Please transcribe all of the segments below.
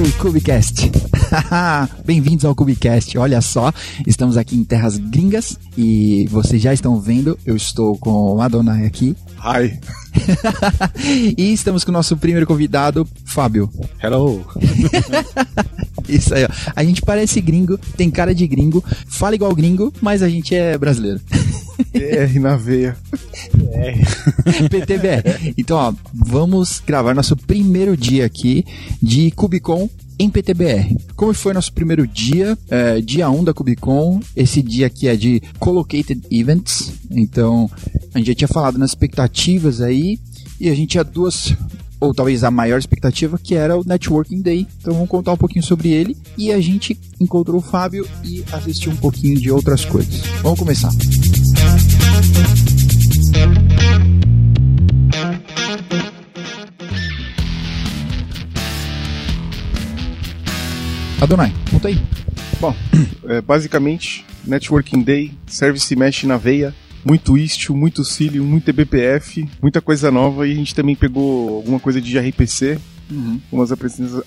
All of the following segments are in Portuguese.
to Cubicast. Bem-vindos ao Cubicast. Olha só, estamos aqui em terras gringas e vocês já estão vendo, eu estou com o Adonai aqui. Hi. e estamos com o nosso primeiro convidado, Fábio. Hello. Isso aí, ó. A gente parece gringo, tem cara de gringo, fala igual gringo, mas a gente é brasileiro. R na veia. PTBR. Então, ó, vamos gravar nosso primeiro dia aqui de Cubicon em PTBR. Como foi nosso primeiro dia? É, dia 1 da Cubicon. Esse dia aqui é de Collocated Events. Então, a gente já tinha falado nas expectativas aí. E a gente tinha duas ou talvez a maior expectativa, que era o Networking Day. Então vamos contar um pouquinho sobre ele. E a gente encontrou o Fábio e assistiu um pouquinho de outras coisas. Vamos começar. Adonai, conta aí. Bom, é, basicamente, Networking Day, Service Mesh na veia, muito Istio, muito Cilium, muito BPF, muita coisa nova e a gente também pegou alguma coisa de gRPC, uhum. umas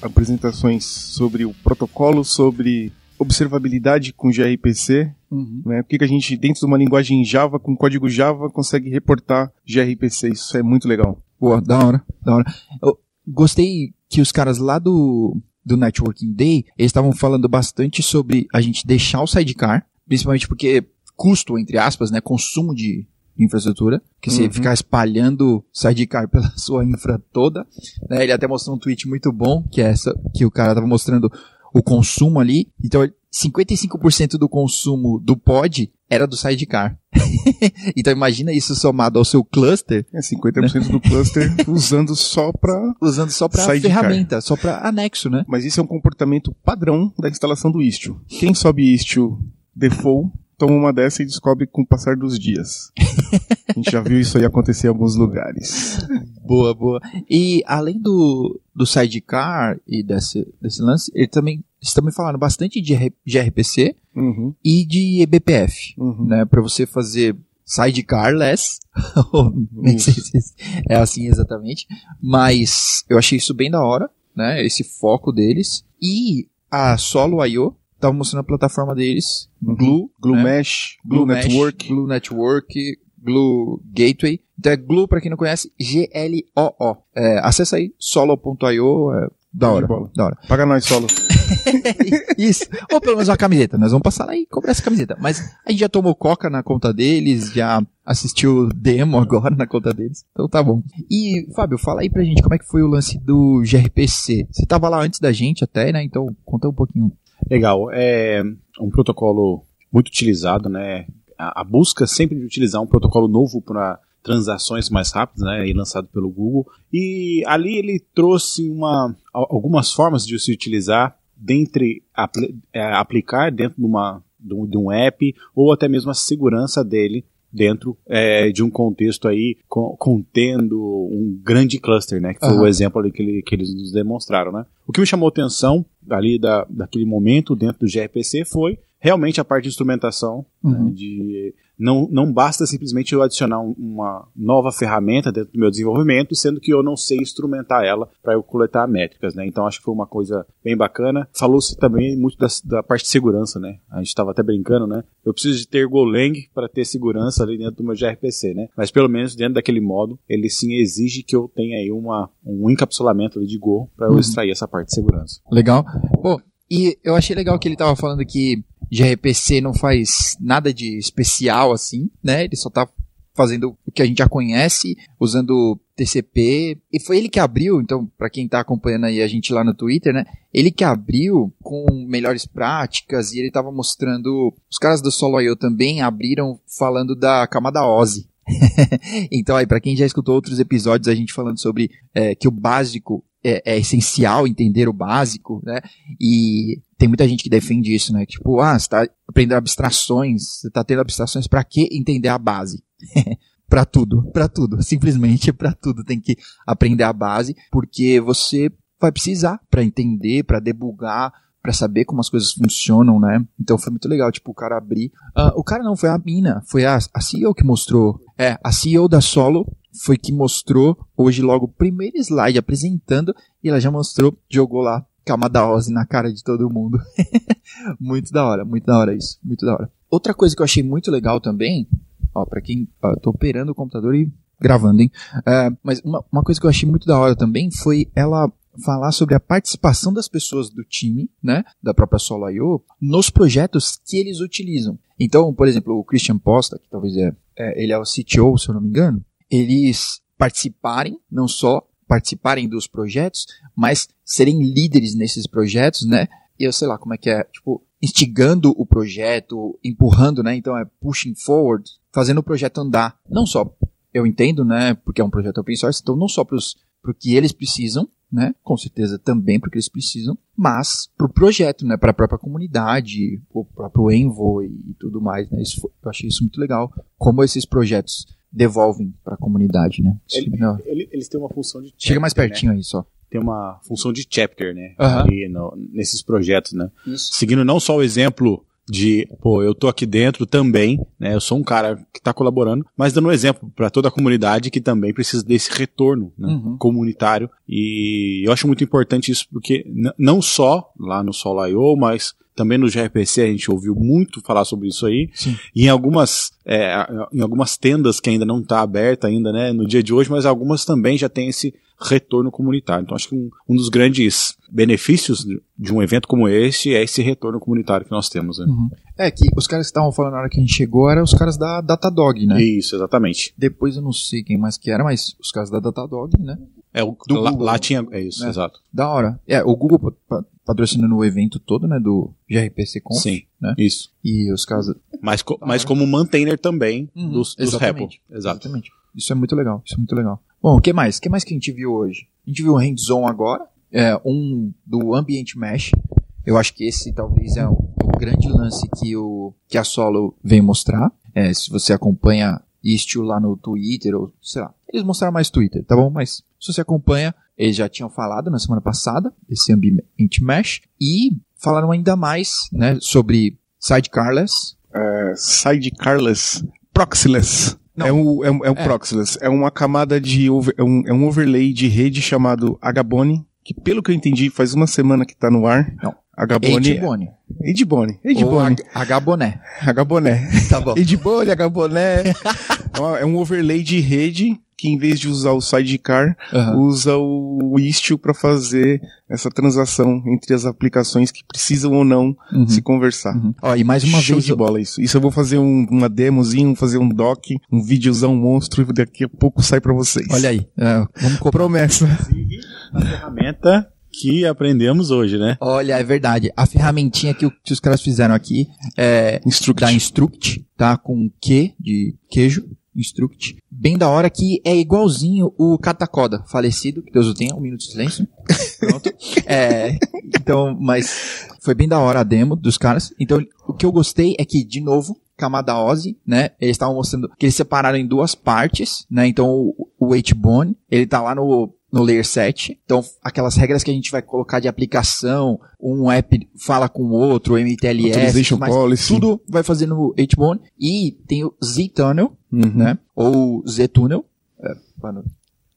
apresentações sobre o protocolo, sobre observabilidade com gRPC, uhum. né? O que, que a gente, dentro de uma linguagem Java, com código Java, consegue reportar gRPC. Isso é muito legal. Boa, da hora, da hora. Eu gostei que os caras lá do, do Networking Day, eles estavam falando bastante sobre a gente deixar o sidecar, principalmente porque custo, entre aspas, né, consumo de infraestrutura, que uhum. você ficar espalhando sidecar pela sua infra toda, né, ele até mostrou um tweet muito bom, que é essa, que o cara tava mostrando o consumo ali, então 55% do consumo do pod era do sidecar. então imagina isso somado ao seu cluster. É 50% né? do cluster usando só para usando só para ferramenta, só para anexo, né? Mas isso é um comportamento padrão da instalação do Istio. Quem sobe Istio default toma uma dessa e descobre com o passar dos dias. A gente já viu isso aí acontecer em alguns lugares. Boa, boa. E além do, do sidecar e desse, desse lance, ele também, eles também falaram bastante de gRPC uhum. e de eBPF, uhum. né? Para você fazer sidecarless, nem sei se é assim exatamente, mas eu achei isso bem da hora, né? Esse foco deles. E a Solo I.O., tava mostrando a plataforma deles, uhum. Glue, Glue né? Mesh, Glue, Glue Network, Glue Network, Glue Gateway. Então é Glue, para quem não conhece, G-L-O-O. É, acessa aí, solo.io, é, da hora, da hora. Paga nós, solo. Isso. Ou pelo menos uma camiseta. Nós vamos passar lá e comprar essa camiseta. Mas a gente já tomou coca na conta deles, já assistiu demo agora na conta deles. Então tá bom. E, Fábio, fala aí pra gente como é que foi o lance do gRPC. Você tava lá antes da gente até, né? Então conta um pouquinho. Legal. É um protocolo muito utilizado, né? A, a busca sempre de utilizar um protocolo novo para transações mais rápidas, né, e lançado pelo Google. E ali ele trouxe uma, algumas formas de se utilizar, dentre apl é, aplicar dentro de, uma, de um, de um app, ou até mesmo a segurança dele dentro é, de um contexto aí co contendo um grande cluster, né? Que foi uhum. o exemplo ali que, ele, que, eles nos demonstraram, né? O que me chamou atenção ali da, daquele momento dentro do gRPC foi realmente a parte de instrumentação, né, uhum. né, de não, não basta simplesmente eu adicionar uma nova ferramenta dentro do meu desenvolvimento, sendo que eu não sei instrumentar ela para eu coletar métricas, né? Então acho que foi uma coisa bem bacana. Falou-se também muito da, da, parte de segurança, né? A gente estava até brincando, né? Eu preciso de ter Golang para ter segurança ali dentro do meu gRPC, né? Mas pelo menos dentro daquele modo, ele sim exige que eu tenha aí uma, um encapsulamento ali de Go para eu uhum. extrair essa parte de segurança. Legal. Pô, e eu achei legal que ele estava falando que gRPC não faz nada de especial assim, né? Ele só tá fazendo o que a gente já conhece, usando TCP, e foi ele que abriu, então, para quem tá acompanhando aí a gente lá no Twitter, né? Ele que abriu com melhores práticas e ele tava mostrando, os caras do SoloIO também abriram falando da camada OSI. então aí, para quem já escutou outros episódios, a gente falando sobre é, que o básico é, é, essencial entender o básico, né? E tem muita gente que defende isso, né? Tipo, ah, você tá aprendendo abstrações, você tá tendo abstrações para que entender a base? para tudo, para tudo, simplesmente para tudo tem que aprender a base, porque você vai precisar para entender, para debugar, para saber como as coisas funcionam, né? Então foi muito legal, tipo, o cara abrir. Uh, o cara não foi a mina, foi a, a CEO que mostrou. É, a CEO da Solo foi que mostrou hoje logo o primeiro slide apresentando e ela já mostrou, jogou lá camada Ozzy na cara de todo mundo. muito da hora, muito da hora isso, muito da hora. Outra coisa que eu achei muito legal também, ó, pra quem, ó, tô operando o computador e gravando, hein? É, mas uma, uma coisa que eu achei muito da hora também foi ela falar sobre a participação das pessoas do time, né, da própria Solo.io, nos projetos que eles utilizam. Então, por exemplo, o Christian Posta, que talvez é, é, ele é o CTO, se eu não me engano, eles participarem, não só participarem dos projetos, mas serem líderes nesses projetos, né? Eu sei lá como é que é, tipo, instigando o projeto, empurrando, né? Então é pushing forward, fazendo o projeto andar. Não só, eu entendo, né? Porque é um projeto open source, então não só para o que eles precisam, né? Com certeza também porque eles precisam, mas para o projeto, né? Para a própria comunidade, o próprio Envoy e tudo mais, né? Isso eu achei isso muito legal. Como esses projetos devolvem para a comunidade, né? Ele, ele, eles têm uma função de chega mais né? pertinho né? aí só. Tem uma função de chapter, né? Uhum. Ali no, nesses projetos, né? Isso. Seguindo não só o exemplo de, pô, eu tô aqui dentro também, né? Eu sou um cara que tá colaborando, mas dando um exemplo para toda a comunidade que também precisa desse retorno né, uhum. comunitário. E eu acho muito importante isso porque não só lá no Sol.io, mas também no gRPC a gente ouviu muito falar sobre isso aí. Sim. E em algumas, é, em algumas tendas que ainda não está aberta ainda, né, no dia de hoje, mas algumas também já tem esse retorno comunitário. Então acho que um, um dos grandes benefícios de um evento como esse é esse retorno comunitário que nós temos. Né? Uhum. É que os caras que estavam falando na hora que a gente chegou eram os caras da Datadog, né? Isso, exatamente. Depois eu não sei quem mais que era, mas os caras da Datadog, né? É, o, lá, Google, lá tinha. É isso, né? exato. Da hora. É, o Google patrocinando o evento todo, né? Do gRPC Conf. Sim, né? isso. E os caras. Mas, co mas como maintainer também Uhum, dos, dos exatamente. repo. Exato. Exatamente. Isso é muito legal. Isso é muito legal. Bom, o que mais? O que mais que a gente viu hoje? A gente viu o hands-on agora. É, um do Ambient Mesh. Eu acho que esse talvez é o, o grande lance que, o, que a Solo vem mostrar. É, se você acompanha Istio lá no Twitter, ou sei lá. Eles mostraram mais Twitter, tá bom? Mas se você acompanha, eles já tinham falado na semana passada, esse Ambient Mesh, e falaram ainda mais, né, sobre sidecarless. É, sidecarless, proxyless. Não. É um, é, um, é um É. proxyless. É uma camada de. over- é, um, é um overlay de rede chamado Agabone, que pelo que eu entendi faz uma semana que tá no ar. Não. Agabone. Edbone. Edbone. Ou Edbone. H- Hboné. Agaboné. Tá bom. Edbone, Agaboné. é, uma- é um overlay de rede que em vez de usar o sidecar, Aham. usa o Istio para fazer essa transação entre as aplicações que precisam ou não Uhum. se conversar. Uhum. Ó, e mais uma Show vez, de bola isso. Isso eu vou fazer um, uma demozinho, fazer um doc, um videozão monstro e daqui a pouco sai pra vocês. olha aí, é, vamos comprar. Promessa. A ferramenta que aprendemos hoje, né? Olha, é verdade. A ferramentinha que, o- que os caras fizeram aqui é Instruct. da Instruct, tá? Com Q de queijo, Instruct. Bem da hora que é igualzinho o Catacoda, falecido, que Deus o tenha, um minuto de silêncio. Pronto. É, então, mas foi bem da hora a demo dos caras. Então, o que eu gostei é que, de novo, camada Ozzy, né? Eles estavam mostrando que eles separaram em duas partes, né? Então, o, o H-Bone, ele tá lá no, no Layer 7. Então, aquelas regras que a gente vai colocar de aplicação, um app fala com o outro, MTLS, mas policy. tudo vai fazer no H-Bone. E tem o Z-Tunnel, Uhum. né? Ou Z-Tunnel, é,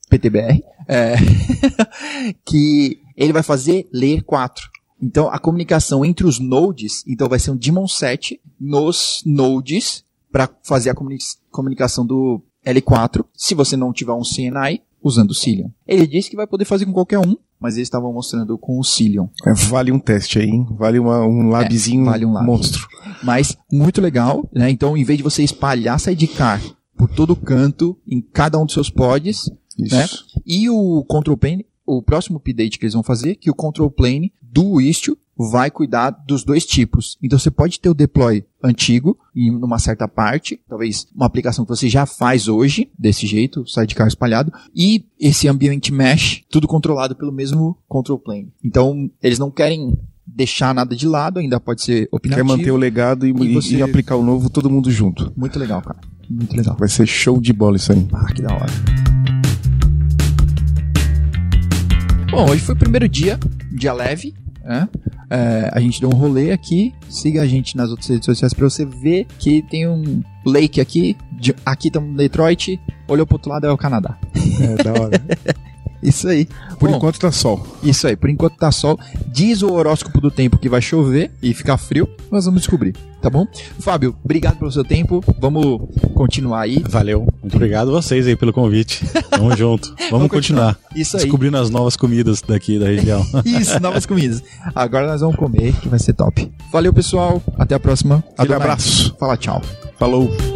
PTBR, é, que ele vai fazer Layer 4. Então, a comunicação entre os nodes, então vai ser um daemon set nos nodes para fazer a comuni- comunicação do L4, se você não tiver um CNI, usando o Cilion. Ele disse que vai poder fazer com qualquer um, mas eles estavam mostrando com o Cilion. É, vale um teste aí, hein? Vale uma- um labzinho vale um lab. monstro. Mas muito legal, né? Então, em vez de você espalhar sidecar por todo canto, em cada um dos seus pods, Isso. né? E o control plane, o próximo update que eles vão fazer, que o control plane do Istio vai cuidar dos dois tipos. Então você pode ter o deploy antigo em numa certa parte, talvez uma aplicação que você já faz hoje desse jeito, sidecar espalhado, e esse ambient mesh, tudo controlado pelo mesmo control plane. Então eles não querem deixar nada de lado, ainda pode ser Quer opinativo. manter o legado e, E e- você- e aplicar o novo todo mundo junto. Muito legal, cara. Muito legal. Vai ser show de bola isso aí. Ah, que da hora. Bom, hoje foi o primeiro dia, dia leve, né? É, a gente deu um rolê aqui. Siga a gente nas outras redes sociais pra você ver que tem um lake aqui. De- aqui estamos no Detroit. Olhou pro outro lado é o Canadá. É, da hora. Isso aí. Por Bom, enquanto tá sol. Isso aí, por enquanto tá sol. Diz o horóscopo do tempo que vai chover e ficar frio, nós vamos descobrir, tá bom? Fábio, obrigado pelo seu tempo. Vamos continuar aí. Valeu. Obrigado a vocês aí pelo convite. Tamo junto. Vamos, Vamos continuar. Isso aí. Descobrindo as novas comidas daqui da região. Isso, novas comidas. Agora nós vamos comer, que vai ser top. Valeu, pessoal. Até a próxima. Aquele Adonai. abraço. Fala tchau. Falou.